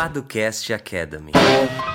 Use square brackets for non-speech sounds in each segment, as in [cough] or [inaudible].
Paducast Academy.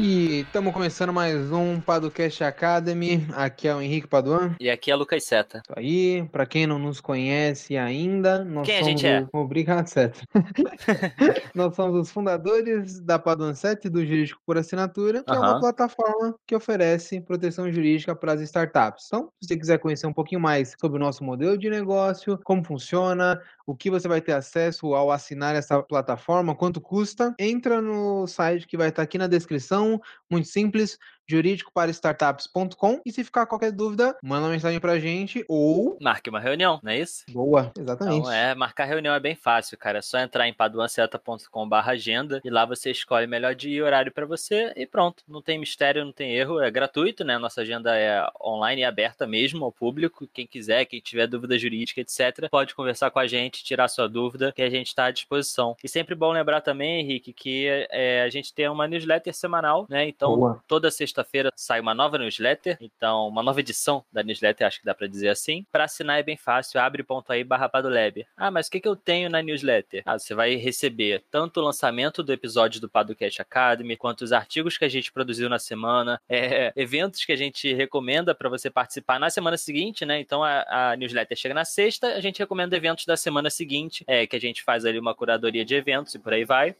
E estamos começando mais um Paducast Academy. Aqui é o Henrique Paduan. E aqui é Lucas Seta. Isso aí, para quem não nos conhece ainda, nós Quem a somos gente é? o- [laughs] Obrigado, Seta. [laughs] nós somos os fundadores da Paduan 7 do Jurídico por Assinatura, que é uma plataforma que oferece proteção jurídica para as startups. Então, se você quiser conhecer um pouquinho mais sobre o nosso modelo de negócio, como funciona, o que você vai ter acesso ao assinar essa plataforma, quanto custa, entra no site que vai estar aqui na descrição, muito simples, jurídicoparastartups.com e se ficar qualquer dúvida, manda uma mensagem pra gente ou Marque uma reunião, não é isso? boa, exatamente. Então, é, marcar reunião é bem fácil, cara. É só entrar em paduanceta.com.br agenda e lá você escolhe melhor dia e horário pra você e pronto. Não tem mistério, não tem erro, é gratuito, né? Nossa agenda é online e aberta mesmo ao público. Quem quiser, quem tiver dúvida jurídica, etc., pode conversar com a gente, tirar sua dúvida, que a gente está à disposição. E sempre bom lembrar também, Henrique, que é, a gente tem uma newsletter semanal, né? Então, Boa. toda sexta-feira sai uma nova newsletter, então uma nova edição da newsletter, acho que dá pra dizer assim. Pra assinar é bem fácil, abre.aí barra Padolab. Ah, mas o que, que eu tenho na newsletter? Ah, você vai receber tanto o lançamento do episódio do Padocast Academy, quanto os artigos que a gente produziu na semana, [laughs] é, eventos que a gente recomenda pra você participar na semana seguinte, né? Então a, a newsletter chega na sexta, a gente recomenda eventos da semana seguinte, é, que a gente faz ali uma curadoria de eventos e por aí vai.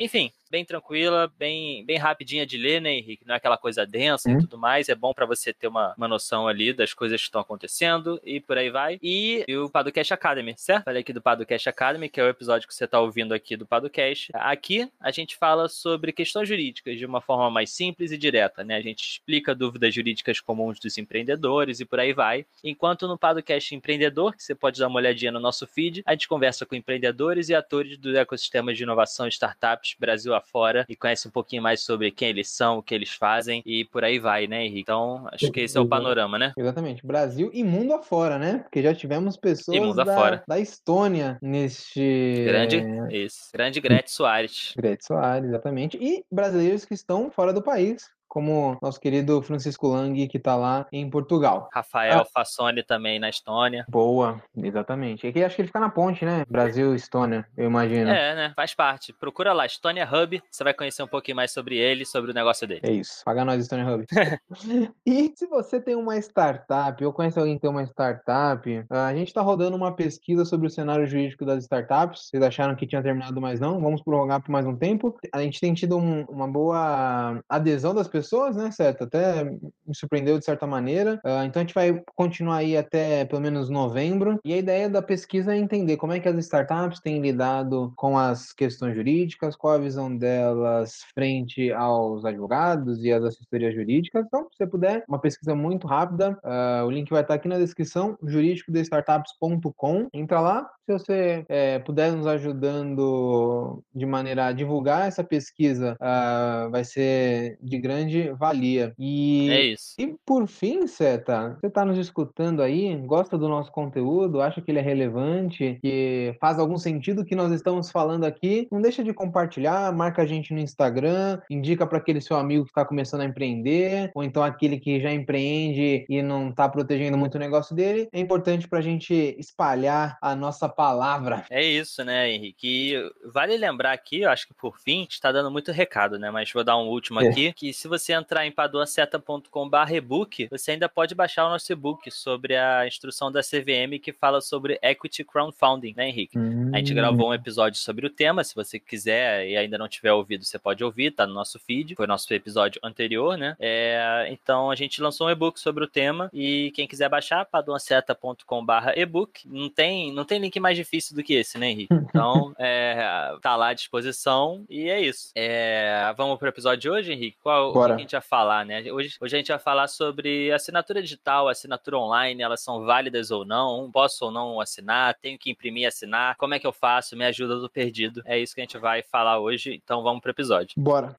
Enfim, bem tranquila, bem, bem rapidinha de ler, né, Henrique? Não é aquela coisa densa Hum. e tudo mais. É bom pra você ter uma, uma noção ali das coisas que estão acontecendo e por aí vai. E, e o Padocast Academy, certo? Falei aqui do Padocast Academy, que é o episódio que você tá ouvindo aqui do Padocast. Aqui a gente fala sobre questões jurídicas de uma forma mais simples e direta, né? A gente explica dúvidas jurídicas comuns dos empreendedores e por aí vai. Enquanto no Padocast Empreendedor, que você pode dar uma olhadinha no nosso feed, a gente conversa com empreendedores e atores do ecossistema de inovação e startups Brasil afora e conhece um pouquinho mais sobre quem eles são, o que eles fazem e por aí vai, né, Henrique? Então, acho que esse é o panorama, né? Exatamente. Brasil e mundo afora, né? Porque já tivemos pessoas da, da Estônia neste. Grande, isso. Grande Gretchen Soares. Grete Soares, exatamente. E brasileiros que estão fora do país, como nosso querido Francisco Lang, que tá lá em Portugal. Rafael Ah. Fassoni também na Estônia. Boa, exatamente. É que acho que ele fica na ponte, né? Brasil e Estônia, eu imagino. É, né? Faz parte. Procura lá, Estônia Hub. Você vai conhecer um pouquinho mais sobre ele, sobre o negócio dele. É isso. Paga nós, Stone Hub. [laughs] e se você tem uma startup ou conhece alguém que tem uma startup, ah, a gente está rodando uma pesquisa sobre o cenário jurídico das startups. Vocês acharam que tinha terminado, mas não. Vamos prorrogar por mais um tempo. A gente tem tido um- uma boa adesão das pessoas, né, certo? Até me surpreendeu de certa maneira. Ah, então a gente vai continuar aí até pelo menos novembro. E a ideia da pesquisa é entender como é que as startups têm lidado com as questões jurídicas, qual a visão delas frente aos advogados e às assessorias jurídicas. Então, se você puder, uma pesquisa muito rápida. ah, o link vai estar aqui na descrição, jurídicodestartups.com. Entra lá. Se você eh, puder nos ajudando de maneira a divulgar essa pesquisa, ah, vai ser de grande valia. E É isso. e por fim, Seta, você está nos escutando aí, gosta do nosso conteúdo, acha que ele é relevante, que faz algum sentido o que nós estamos falando aqui, não deixa de compartilhar, marca a gente no Instagram, indica para aquele seu amigo que está começando a empreender, ou então aquele que já empreende e não está protegendo muito o negócio dele. É importante para a gente espalhar a nossa palavra. É isso, né, Henrique? E vale lembrar aqui, eu acho que por fim, está dando muito recado, né? Mas vou dar um último É. aqui, que se você entrar em paduaceta.com.br ebook, você ainda pode baixar o nosso e-book sobre a instrução da CVM que fala sobre equity crowdfunding, né, Henrique? A gente gravou um episódio sobre o tema, se você quiser e ainda não tiver ouvido, você pode ouvir, tá no nosso feed, foi o nosso episódio anterior, né? É, então a gente lançou um e-book sobre o tema e quem quiser baixar, paduaceta.com.br ebook, não tem, não tem link mais difícil do que esse, né, Henrique? [laughs] Então, é, tá lá à disposição e é isso. É, vamos pro episódio de hoje, Henrique? Qual que a gente vai falar, né? Hoje, hoje a gente vai falar sobre assinatura digital, assinatura online, elas são válidas ou não, posso ou não assinar, tenho que imprimir e assinar, como é que eu faço, me ajuda do perdido. É isso que a gente vai falar hoje, então vamos pro episódio. Bora.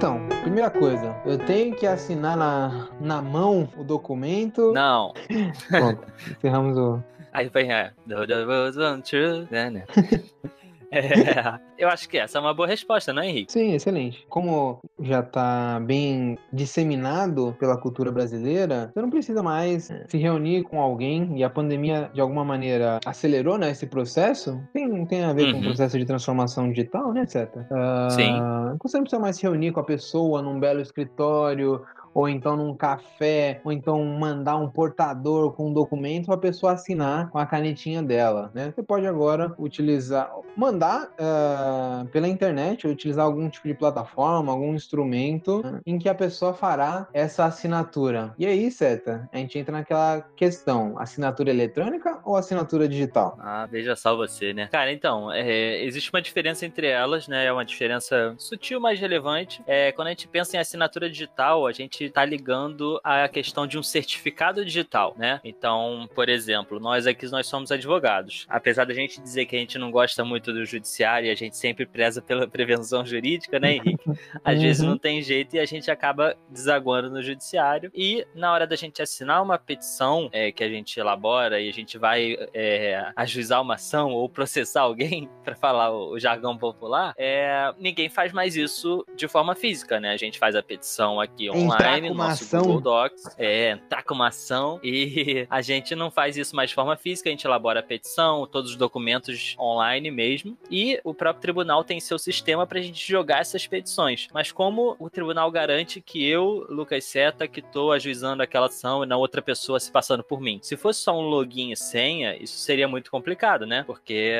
Então, primeira coisa, eu tenho que assinar na, na mão o documento. Não. [laughs] Pronto, encerramos o. Aí. The world's untrue. né, né? [laughs] É, eu acho que essa é uma boa resposta, não é, Henrique? Sim, excelente. Como já está bem disseminado pela cultura brasileira, você não precisa mais se reunir com alguém e a pandemia, de alguma maneira, acelerou né, esse processo. Tem, tem a ver uhum. com o processo de transformação digital, né, etc. Uh, Sim. Você não precisa mais se reunir com a pessoa num belo escritório ou então num café, ou então mandar um portador com um documento para a pessoa assinar com a canetinha dela, né? Você pode agora utilizar, mandar uh, pela internet, utilizar algum tipo de plataforma, algum instrumento uh, em que a pessoa fará essa assinatura. E aí, Seta, a gente entra naquela questão: assinatura eletrônica ou assinatura digital? Ah, veja só você, né? Cara, então, é, existe uma diferença entre elas, né? É uma diferença sutil, mas relevante. É, quando a gente pensa em assinatura digital, a gente está ligando a questão de um certificado digital, né? Então, por exemplo, nós aqui nós somos advogados. Apesar da gente dizer que a gente não gosta muito do judiciário e a gente sempre preza pela [laughs] prevenção jurídica, né, Henrique? Às uhum. vezes não tem jeito e a gente acaba desaguando no judiciário. E na hora da gente assinar uma petição é, que a gente elabora e a gente vai é, ajuizar uma ação ou processar alguém, [laughs] para falar o, jargão popular, é, ninguém faz mais isso de forma física, né? A gente faz a petição aqui online entrar com uma ação. Google Docs. É, entrar com uma ação. E [laughs] a gente não faz isso mais de forma física, a gente elabora a petição, todos os documentos online mesmo. E o próprio tribunal tem seu sistema para a gente jogar essas petições. Mas como o tribunal garante que eu, Lucas Seta, que estou ajuizando aquela ação e não outra pessoa se passando por mim? Se fosse só um login e senha, isso seria muito complicado, né? Porque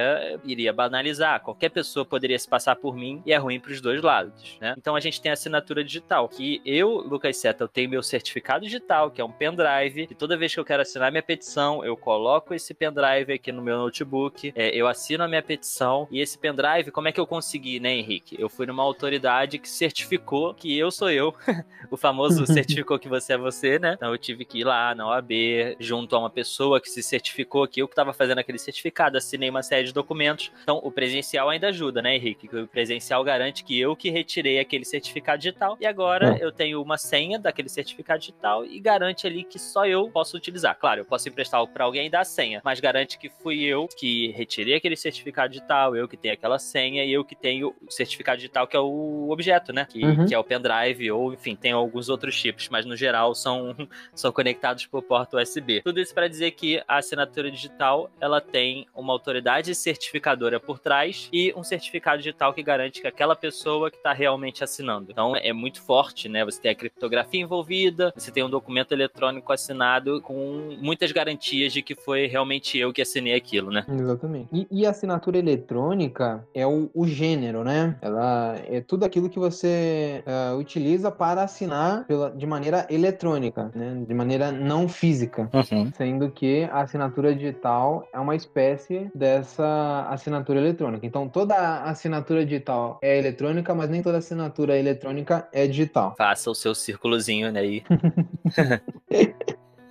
iria banalizar. Qualquer pessoa poderia se passar por mim e é ruim para os dois lados, né? Então a gente tem a assinatura digital, que eu, Lucas eu tenho meu certificado digital, que é um pendrive, e toda vez que eu quero assinar minha petição, eu coloco esse pendrive aqui no meu notebook, é, eu assino a minha petição, e esse pendrive, como é que eu consegui, né, Henrique? Eu fui numa autoridade que certificou que eu sou eu, [laughs] o famoso certificou que você é você, né? Então eu tive que ir lá na OAB, junto a uma pessoa que se certificou que eu que estava fazendo aquele certificado, assinei uma série de documentos. Então o presencial ainda ajuda, né, Henrique? O presencial garante que eu que retirei aquele certificado digital, e agora é. eu tenho uma senha senha daquele certificado digital e garante ali que só eu posso utilizar. Claro, eu posso emprestar para alguém e dar a senha, mas garante que fui eu que retirei aquele certificado digital, eu que tenho aquela senha e eu que tenho o certificado digital que é o objeto, né? Que, uhum. que é o pendrive ou, enfim, tem alguns outros chips, mas no geral são, [laughs] são conectados por porta USB. Tudo isso para dizer que a assinatura digital ela tem uma autoridade certificadora por trás e um certificado digital que garante que aquela pessoa que está realmente assinando. Então é muito forte, né? Você tem a criptografia fotografia envolvida, você tem um documento eletrônico assinado com muitas garantias de que foi realmente eu que assinei aquilo, né? Exatamente. E, e a assinatura eletrônica é o, o, gênero, né? Ela é tudo aquilo que você uh, utiliza para assinar pela, de maneira eletrônica, né? De maneira não física. Uhum. Sendo que a assinatura digital é uma espécie dessa assinatura eletrônica. Então, toda assinatura digital é eletrônica, mas nem toda assinatura eletrônica é digital. Faça o seu círculo círculozinho né, aí. [laughs]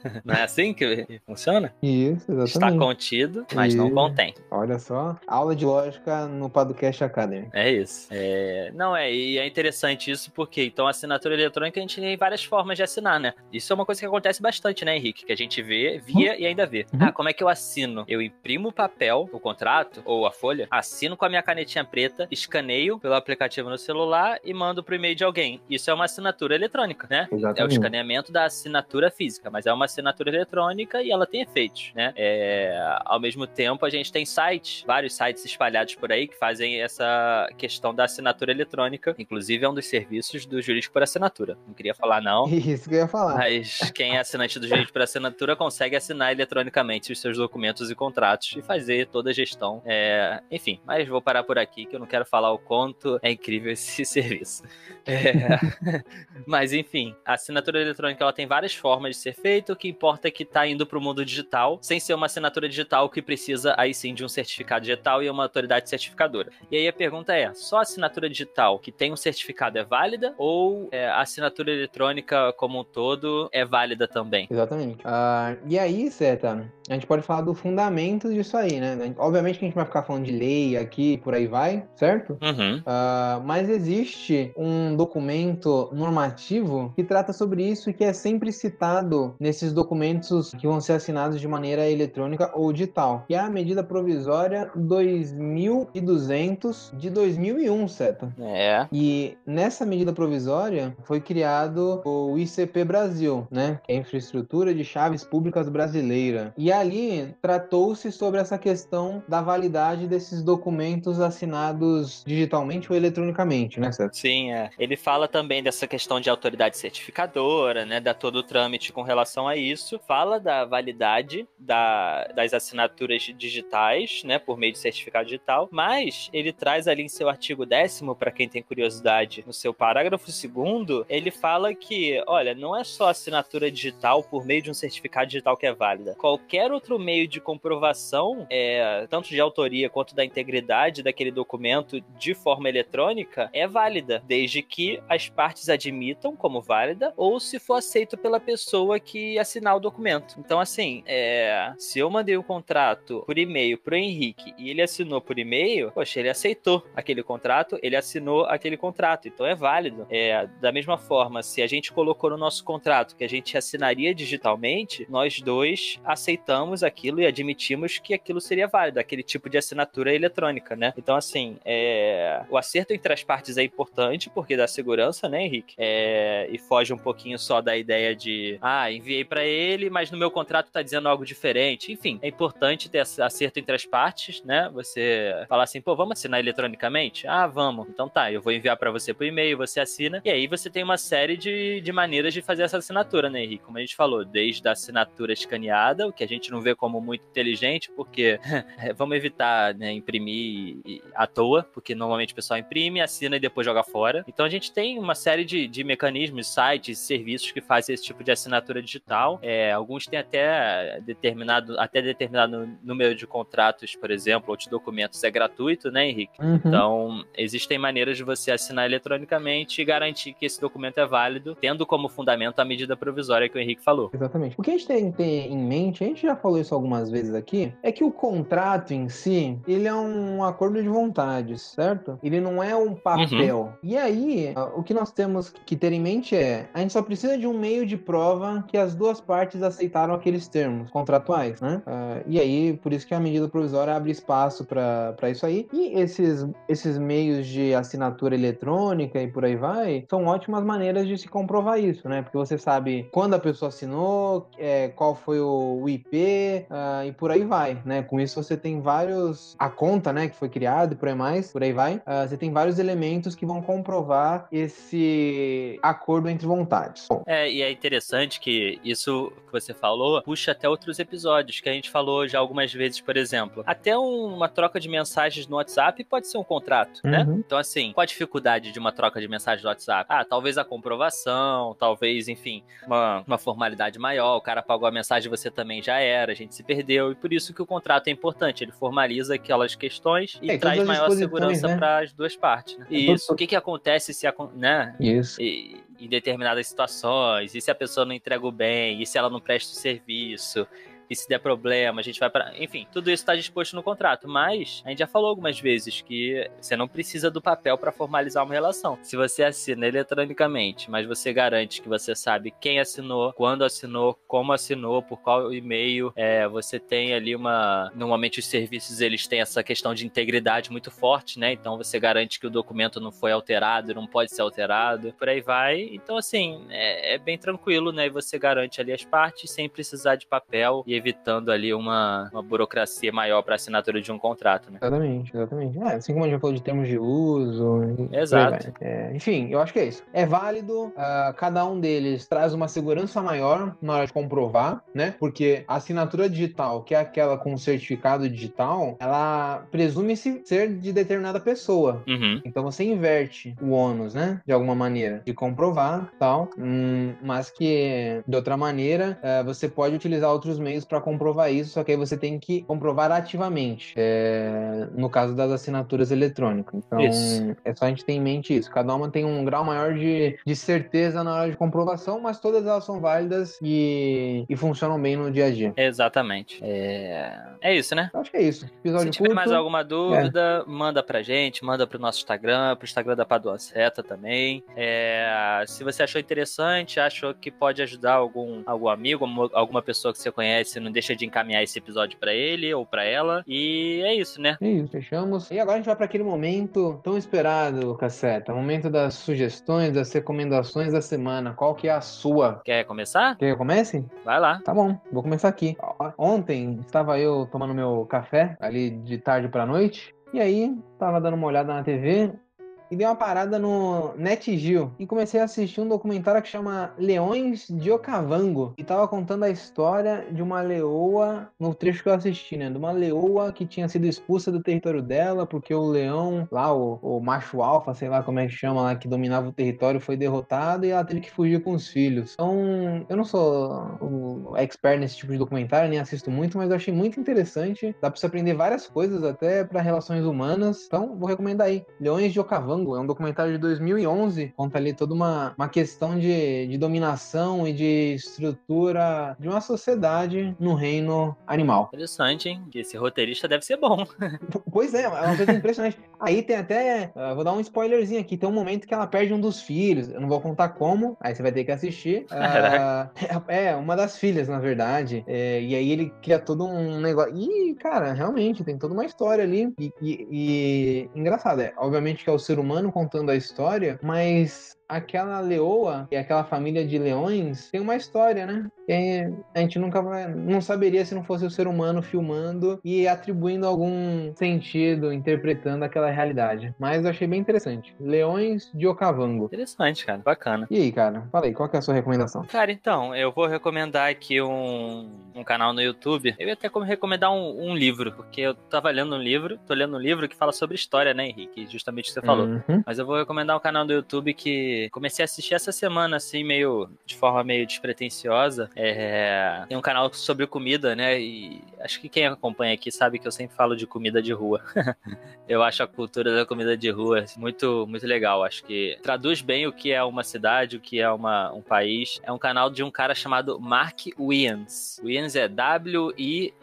[laughs] Não é assim que funciona? Isso, exatamente. Está contido, mas não contém. Olha só, aula de lógica no Podcast Academy. É isso. É... Não, é, e é interessante isso porque, então, a assinatura eletrônica a gente tem várias formas de assinar, né? Isso é uma coisa que acontece bastante, né, Henrique? Que a gente vê, via uhum. e ainda vê. Uhum. Ah, como é que eu assino? Eu imprimo o papel, o contrato, ou a folha, assino com a minha canetinha preta, escaneio pelo aplicativo no celular e mando pro e-mail de alguém. Isso é uma assinatura eletrônica, né? Exatamente. É o escaneamento da assinatura física, mas é uma assinatura eletrônica e ela tem efeitos, né? É, ao mesmo tempo, a gente tem sites, vários sites espalhados por aí que fazem essa questão da assinatura eletrônica. Inclusive, é um dos serviços do jurídico por assinatura. Não queria falar, não. [laughs] Isso que eu ia falar. Mas quem é assinante do jurídico por assinatura consegue assinar eletronicamente os seus documentos e contratos e fazer toda a gestão. É, enfim, mas vou parar por aqui que eu não quero falar o quanto é incrível esse [laughs] serviço. É, [laughs] mas enfim, a assinatura eletrônica ela tem várias formas de ser feita que importa é que tá indo pro mundo digital, sem ser uma assinatura digital que precisa aí sim de um certificado digital e uma autoridade certificadora. E aí a pergunta é: só a assinatura digital que tem um certificado é válida ou é, a assinatura eletrônica como um todo é válida também? Exatamente. Uh, e aí, Seta, a gente pode falar do fundamento disso aí, né? Obviamente que a gente vai ficar falando de lei aqui e por aí vai, certo? Uhum. Uh, mas existe um documento normativo que trata sobre isso e que é sempre citado nesses documentos que vão ser assinados de maneira eletrônica ou digital, que é a medida provisória 2200 de 2001, certo? É. E nessa medida provisória foi criado o ICP Brasil, né? Que é a Infraestrutura de Chaves Públicas Brasileira. E ali tratou-se sobre essa questão da validade desses documentos assinados digitalmente ou eletronicamente, né, certo? Sim, é. Ele fala também dessa questão de autoridade certificadora, né? Da todo o trâmite com relação a isso. Fala da validade da, das assinaturas digitais, né? Por meio de certificado digital. Mas ele traz ali em seu artigo décimo, para quem tem curiosidade, no seu parágrafo segundo, ele fala que, olha, não é só assinatura digital por meio de um certificado digital que é válida. Qualquer outro meio de comprovação, é, tanto de autoria quanto da integridade daquele documento de forma eletrônica, é válida, desde que as partes admitam como válida ou se for aceito pela pessoa que assinar o documento. Então, assim, é, se eu mandei o um contrato por e-mail pro Henrique e ele assinou por e-mail, poxa, ele aceitou aquele contrato, ele assinou aquele contrato, então é válido. É, da mesma forma, se a gente colocou no nosso contrato que a gente assinaria digitalmente, nós dois aceitamos aquilo e admitimos que aquilo seria válido, aquele tipo de assinatura eletrônica, né? Então, assim, é... o acerto entre as partes é importante porque dá segurança, né, Henrique? É... E foge um pouquinho só da ideia de, ah, enviei para ele, mas no meu contrato tá dizendo algo diferente. Enfim, é importante ter acerto entre as partes, né? Você falar assim, pô, vamos assinar eletronicamente? Ah, vamos. Então tá, eu vou enviar para você por e-mail, você assina, e aí você tem uma série de, de maneiras de fazer essa assinatura, né, Henrique? Como a gente falou, desde a assinatura escaneada, o que a gente não vê como muito inteligente, porque [laughs] vamos evitar né, imprimir à toa, porque normalmente o pessoal imprime, assina e depois joga fora. Então a gente tem uma série de, de mecanismos, sites, serviços que fazem esse tipo de assinatura digital. É, alguns têm até determinado, até determinado número de contratos, por exemplo, ou de documentos é gratuito, né, Henrique? Uhum. Então, existem maneiras de você assinar eletronicamente e garantir que esse documento é válido, tendo como fundamento a medida provisória que o Henrique falou. Exatamente. O que a gente tem que ter em mente, a gente já falou isso algumas vezes aqui, é que o contrato em si, ele é um acordo de vontades, certo? Ele não é um papel. Uhum. E aí, o que nós temos que ter em mente é, a gente só precisa de um meio de prova que as duas partes aceitaram aqueles termos contratuais, né? Uh, e aí, por isso que a medida provisória abre espaço para isso aí. E esses, esses meios de assinatura eletrônica e por aí vai, são ótimas maneiras de se comprovar isso, né? Porque você sabe quando a pessoa assinou, é, qual foi o IP uh, ah, e por aí vai, né? Com isso você tem vários. A conta, né, que foi criada e por aí mais, por aí vai. Uh, você tem vários elementos que vão comprovar esse acordo entre vontades. É, e é interessante que isso que você falou puxa até outros episódios que a gente falou já algumas vezes, por exemplo. Até uma troca de mensagens no WhatsApp pode ser um contrato, né? uhum. né? Então, assim, qual a dificuldade de uma troca de mensagem no WhatsApp? Ah, talvez a comprovação, talvez, enfim, uma, uma formalidade maior, o cara pagou a mensagem você também já era, a gente se perdeu, e por isso que o contrato é importante, ele formaliza aquelas questões e é, traz maior segurança né? para as duas partes. Né? É isso, o que que acontece se, né? Isso. E, em determinadas situações, e se a pessoa não entrega o bem, e se ela não presta o serviço, e se der problema, a gente vai para. Enfim, tudo isso está disposto no contrato. Mas a gente já falou algumas vezes que você não precisa do papel para formalizar uma relação. Se você assina eletronicamente, mas você garante que você sabe quem assinou, quando assinou, como assinou, por qual e-mail, é, você tem ali uma. Normalmente os serviços eles têm essa questão de integridade muito forte, né? Então você garante que o documento não foi alterado, não pode ser alterado, por aí vai. Então, assim, é, é bem tranquilo, né? E você garante ali as partes sem precisar de papel e evitando ali uma, uma burocracia maior para assinatura de um contrato, né? Exatamente, exatamente. É, assim como a gente já falou de termos de uso. Exato. É, enfim, eu acho que é isso. É válido, uh, cada um deles traz uma segurança maior na hora de comprovar, né? Porque a assinatura digital, que é aquela com certificado digital, ela presume-se ser de determinada pessoa. Uhum. Então você inverte o ônus, né? De alguma maneira, de comprovar tal, hum, mas que de outra maneira uh, você pode utilizar outros meios para comprovar isso, só que aí você tem que comprovar ativamente, é, no caso das assinaturas eletrônicas. Então, Isso. é só a gente ter em mente isso. Cada uma tem um grau maior de, de certeza na hora de comprovação, mas todas elas são válidas e, e funcionam bem no dia a dia. Exatamente. É, é isso, né? Acho que é isso. Episódio Se tiver curto. mais alguma dúvida, manda pra gente, manda pro nosso Instagram, pro Instagram da Padua Seta também. É, se você achou interessante, achou que pode ajudar algum, algum amigo, alguma pessoa que você conhece, não deixa de encaminhar esse episódio pra ele ou pra ela. E é isso, né? É isso, fechamos. E agora a gente vai para aquele momento tão esperado, Caceta. Momento das sugestões, das recomendações da semana. Qual que é a sua? Quer começar? Quer que eu comece? Vai lá. Tá bom, vou começar aqui. Ontem estava eu tomando meu café ali de tarde pra noite. E aí, tava dando uma olhada na TV e dei uma parada no NetGeo e comecei a assistir um documentário que chama Leões de Okavango e tava contando a história de uma leoa no trecho que eu assisti, né? De uma leoa que tinha sido expulsa do território dela porque o leão, lá o, o macho alfa, sei lá como é que chama lá, que dominava o território, foi derrotado e ela teve que fugir com os filhos. Então, eu não sou o expert nesse tipo de documentário, nem assisto muito, mas eu achei muito interessante. Dá pra você aprender várias coisas até pra relações humanas. Então, vou recomendar aí. Leões de É um documentário de 2011, conta ali toda uma, uma questão de, de dominação e de estrutura de uma sociedade no reino animal. Interessante, hein? Que esse roteirista deve ser bom. [laughs] Pois é, é uma coisa impressionante. Aí tem até. ah, vou dar um spoilerzinho aqui. Tem um momento que ela perde um dos filhos. Eu não vou contar como, aí você vai ter que assistir. Ah, [laughs] é, uma das filhas, na verdade. É, e aí ele cria todo um negócio. E, cara, realmente, tem toda uma história ali. E, e- e- engraçado, é. Obviamente que é o ser humano contando a história, mas aquela leoa e aquela família de leões tem uma história, né? Que a gente nunca vai, não saberia se não fosse o ser humano filmando e atribuindo algum sentido, interpretando aquela realidade. Mas eu achei bem interessante. Leões de Okavango. Interessante, cara. Bacana. E aí, cara? Fala aí, qual que é a sua recomendação? Cara, então, eu vou recomendar aqui um, um canal no YouTube. Eu ia até como recomendar um, um livro, porque eu tava lendo um livro, tô lendo um livro que fala sobre história, né, Henrique? Justamente o que você falou. Uhum. Mas eu vou recomendar um canal do YouTube que comecei a assistir essa semana, assim, meio de forma meio despretensiosa. É, tem um canal sobre comida, né? E acho que quem acompanha aqui sabe que eu sempre falo de comida de rua. [laughs] eu acho a cultura da comida de rua muito, muito legal. Acho que traduz bem o que é uma cidade, o que é uma, um país. É um canal de um cara chamado Mark Wiens. Wiens é W-I-E-N-S,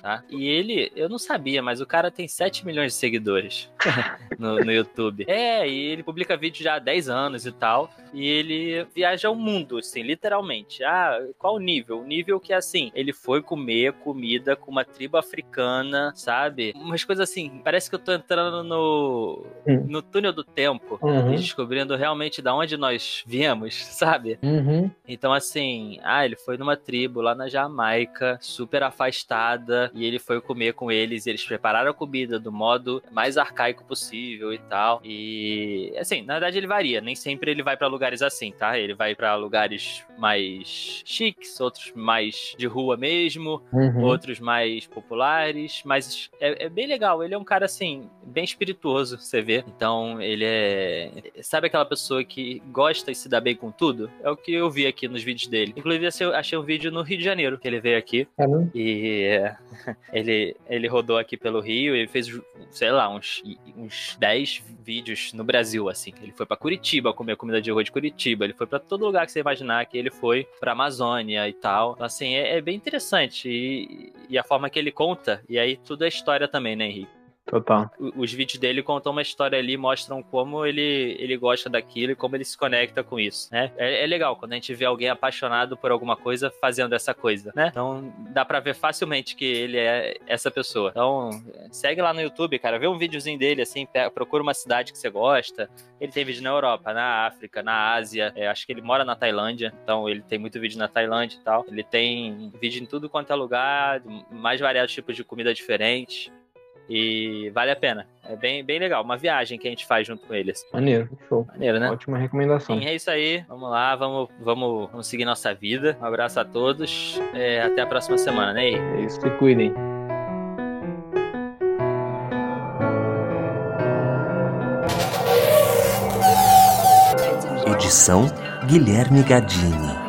tá? E ele, eu não sabia, mas o cara tem 7 milhões de seguidores [laughs] no, no YouTube. É, e ele publica vídeo já há 10 anos e tal. E ele viaja o mundo, assim, literalmente. Ah, qual o nível? O nível que, assim, ele foi comer comida com uma tribo africana, sabe? Umas coisas assim, parece que eu tô entrando no, Hum. no túnel do tempo Uhum. e descobrindo realmente da onde nós viemos, [laughs] sabe? Uhum. Então, assim, ah, ele foi numa tribo lá na Jamaica, super afastada, e ele foi comer com eles, e eles prepararam a comida do modo mais arcaico possível e tal. E, assim, na verdade ele varia, nem sempre ele vai pra lugares assim, tá? Ele vai pra lugares mais chiques, outros mais de rua mesmo, Uhum. outros mais populares, mas é, é bem legal. Ele é um cara, assim, bem espirituoso, você vê. Então, ele é. Sabe aquela pessoa que gosta e se dá bem com tudo? É o que eu vi aqui nos vídeos dele. Inclusive, eu achei um vídeo no Rio de Janeiro, que ele veio aqui. Caramba. E é, [laughs] ele, ele rodou aqui pelo Rio e fez, sei lá, uns, uns 10 vídeos no Brasil, assim. Ele foi pra Curitiba comer comida de rua de Curitiba. Ele foi pra todo lugar que você imaginar que ele foi, pra Amazônia e tal. Então, assim, é, é bem interessante. E, e a forma que ele conta, e aí tudo é história também, né, Henrique? Total. Os vídeos dele contam uma história ali, mostram como ele, ele gosta daquilo e como ele se conecta com isso, né? É, é legal quando a gente vê alguém apaixonado por alguma coisa fazendo essa coisa, né? Então dá pra ver facilmente que ele é essa pessoa. Então segue lá no YouTube, cara, vê um videozinho dele assim, procura uma cidade que você gosta. Ele tem vídeo na Europa, na África, na Ásia. É, acho que ele mora na Tailândia, então ele tem muito vídeo na Tailândia e tal. Ele tem vídeo em tudo quanto é lugar, mais variados tipos de comida diferentes. E vale a pena. É bem, bem legal. Uma viagem que a gente faz junto com eles. Maneiro. Show. Maneiro, né? Ótima recomendação. Sim, é isso aí. Vamos lá, vamos, vamos, vamos seguir nossa vida. Um abraço a todos. É, até a próxima semana, né? É isso. Se cuidem. Edição Guilherme Gadini.